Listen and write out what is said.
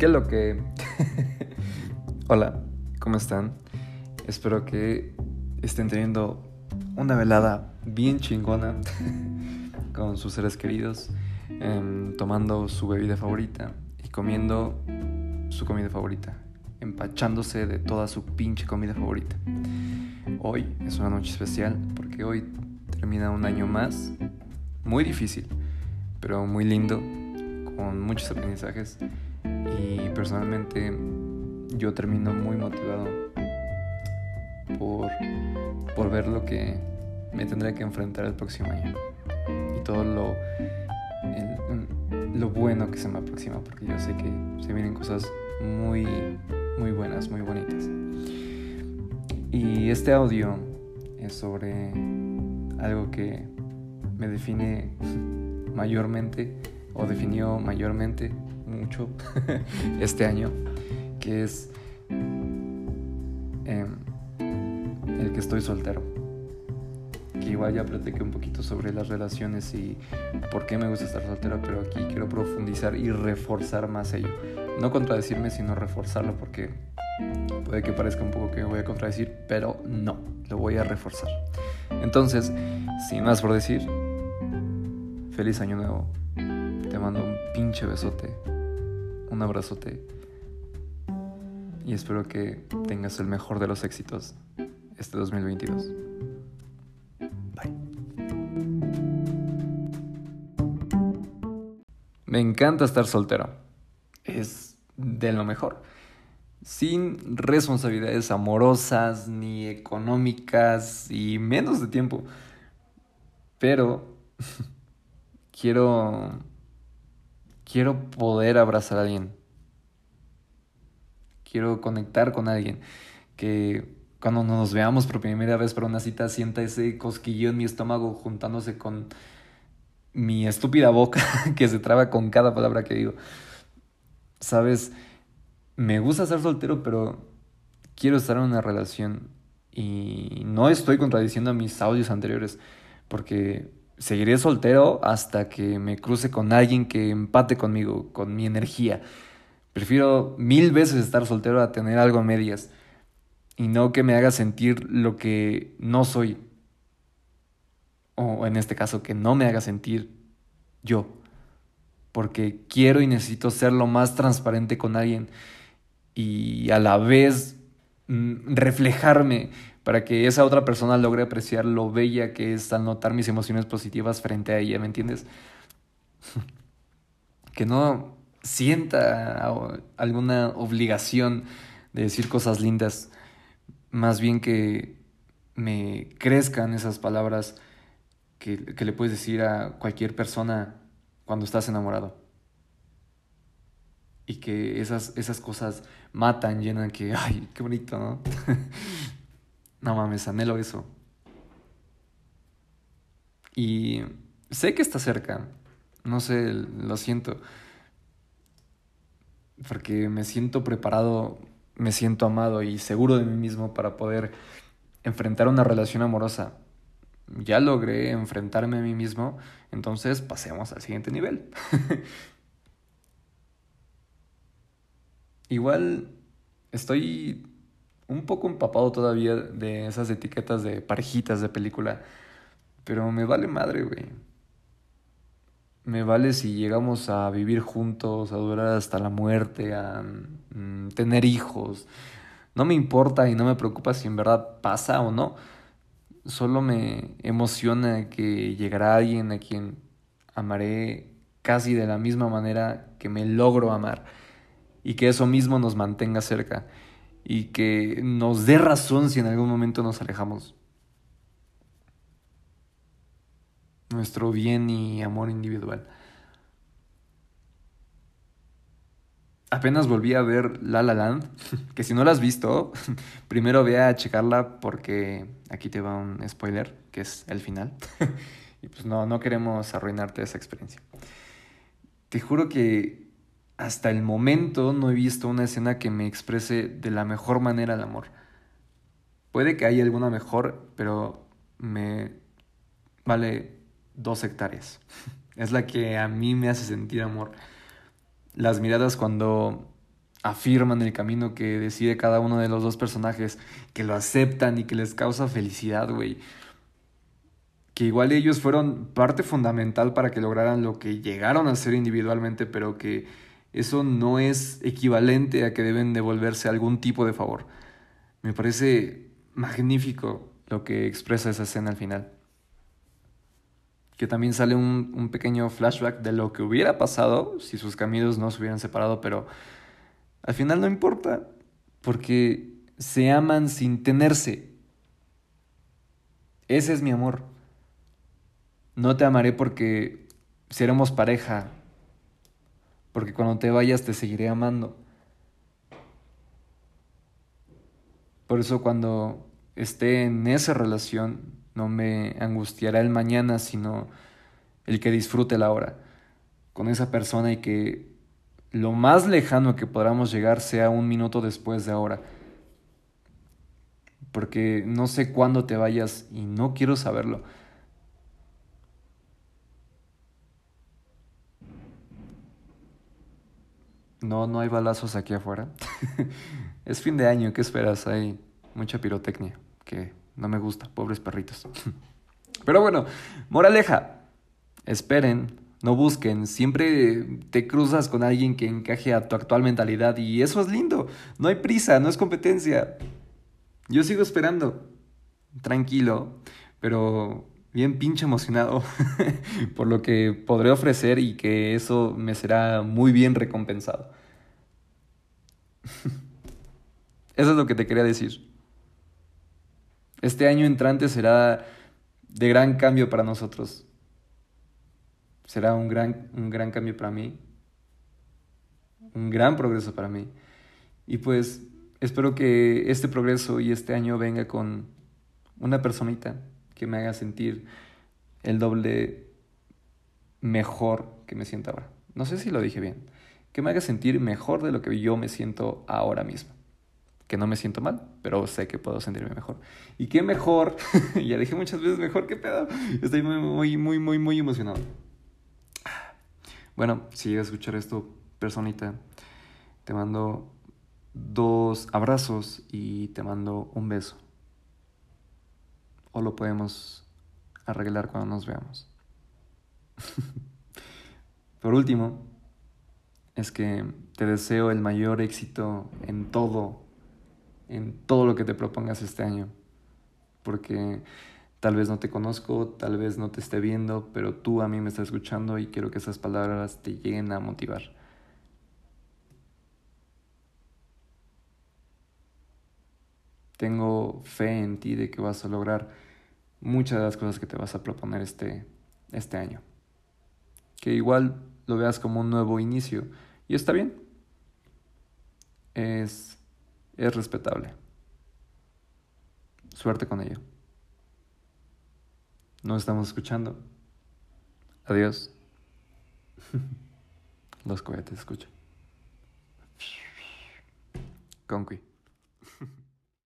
¿Qué lo que... Hola, ¿cómo están? Espero que estén teniendo una velada bien chingona con sus seres queridos, em, tomando su bebida favorita y comiendo su comida favorita, empachándose de toda su pinche comida favorita. Hoy es una noche especial porque hoy termina un año más, muy difícil, pero muy lindo, con muchos aprendizajes y personalmente yo termino muy motivado por, por ver lo que me tendré que enfrentar el próximo año y todo lo, lo bueno que se me aproxima porque yo sé que se vienen cosas muy, muy buenas, muy bonitas. Y este audio es sobre algo que me define mayormente o definió mayormente mucho este año, que es em, el que estoy soltero. Que igual ya platiqué un poquito sobre las relaciones y por qué me gusta estar soltero, pero aquí quiero profundizar y reforzar más ello. No contradecirme, sino reforzarlo, porque puede que parezca un poco que me voy a contradecir, pero no, lo voy a reforzar. Entonces, sin más por decir, feliz año nuevo. Te mando un pinche besote un abrazote y espero que tengas el mejor de los éxitos este 2022. Bye. Me encanta estar soltero. Es de lo mejor. Sin responsabilidades amorosas ni económicas y menos de tiempo. Pero quiero quiero poder abrazar a alguien. Quiero conectar con alguien que cuando nos veamos por primera vez para una cita sienta ese cosquillo en mi estómago juntándose con mi estúpida boca que se traba con cada palabra que digo. Sabes, me gusta ser soltero, pero quiero estar en una relación y no estoy contradiciendo a mis audios anteriores porque seguiré soltero hasta que me cruce con alguien que empate conmigo, con mi energía. Prefiero mil veces estar soltero a tener algo a medias y no que me haga sentir lo que no soy. O en este caso, que no me haga sentir yo. Porque quiero y necesito ser lo más transparente con alguien y a la vez mm, reflejarme para que esa otra persona logre apreciar lo bella que es al notar mis emociones positivas frente a ella, ¿me entiendes? que no sienta alguna obligación de decir cosas lindas, más bien que me crezcan esas palabras que, que le puedes decir a cualquier persona cuando estás enamorado. Y que esas, esas cosas matan, llenan que, ay, qué bonito, ¿no? No mames, anhelo eso. Y sé que está cerca. No sé, lo siento. Porque me siento preparado, me siento amado y seguro de mí mismo para poder enfrentar una relación amorosa. Ya logré enfrentarme a mí mismo, entonces pasemos al siguiente nivel. Igual estoy un poco empapado todavía de esas etiquetas de parejitas de película. Pero me vale madre, güey. Me vale si llegamos a vivir juntos, a durar hasta la muerte, a mm, tener hijos. No me importa y no me preocupa si en verdad pasa o no. Solo me emociona que llegará alguien a quien amaré casi de la misma manera que me logro amar y que eso mismo nos mantenga cerca y que nos dé razón si en algún momento nos alejamos. Nuestro bien y amor individual. Apenas volví a ver La La Land, que si no la has visto, primero ve a checarla porque aquí te va un spoiler, que es el final. y pues no, no queremos arruinarte esa experiencia. Te juro que hasta el momento no he visto una escena que me exprese de la mejor manera el amor. Puede que haya alguna mejor, pero me vale dos hectáreas. Es la que a mí me hace sentir amor. Las miradas cuando afirman el camino que decide cada uno de los dos personajes, que lo aceptan y que les causa felicidad, güey. Que igual ellos fueron parte fundamental para que lograran lo que llegaron a ser individualmente, pero que eso no es equivalente a que deben devolverse algún tipo de favor. Me parece magnífico lo que expresa esa escena al final. Que también sale un, un pequeño flashback de lo que hubiera pasado si sus caminos no se hubieran separado, pero al final no importa, porque se aman sin tenerse. Ese es mi amor. No te amaré porque seremos pareja, porque cuando te vayas te seguiré amando. Por eso cuando esté en esa relación no me angustiará el mañana, sino el que disfrute la hora con esa persona y que lo más lejano que podamos llegar sea un minuto después de ahora. Porque no sé cuándo te vayas y no quiero saberlo. No, no hay balazos aquí afuera. es fin de año, ¿qué esperas? Hay mucha pirotecnia, que no me gusta, pobres perritos. Pero bueno, moraleja, esperen no busquen, siempre te cruzas con alguien que encaje a tu actual mentalidad y eso es lindo. No hay prisa, no es competencia. Yo sigo esperando, tranquilo, pero bien pinche emocionado por lo que podré ofrecer y que eso me será muy bien recompensado. Eso es lo que te quería decir. Este año entrante será de gran cambio para nosotros será un gran, un gran cambio para mí, un gran progreso para mí. Y pues espero que este progreso y este año venga con una personita que me haga sentir el doble mejor que me siento ahora. No sé si lo dije bien. Que me haga sentir mejor de lo que yo me siento ahora mismo. Que no me siento mal, pero sé que puedo sentirme mejor. Y qué mejor, ya dije muchas veces mejor, qué pedo. Estoy muy, muy, muy, muy, muy emocionado. Bueno, si llegas a escuchar esto, personita, te mando dos abrazos y te mando un beso. O lo podemos arreglar cuando nos veamos. Por último, es que te deseo el mayor éxito en todo, en todo lo que te propongas este año. Porque Tal vez no te conozco, tal vez no te esté viendo, pero tú a mí me estás escuchando y quiero que esas palabras te lleguen a motivar. Tengo fe en ti de que vas a lograr muchas de las cosas que te vas a proponer este, este año. Que igual lo veas como un nuevo inicio. Y está bien. Es, es respetable. Suerte con ello. No estamos escuchando. Adiós. Los cohetes escuchan. Conqui.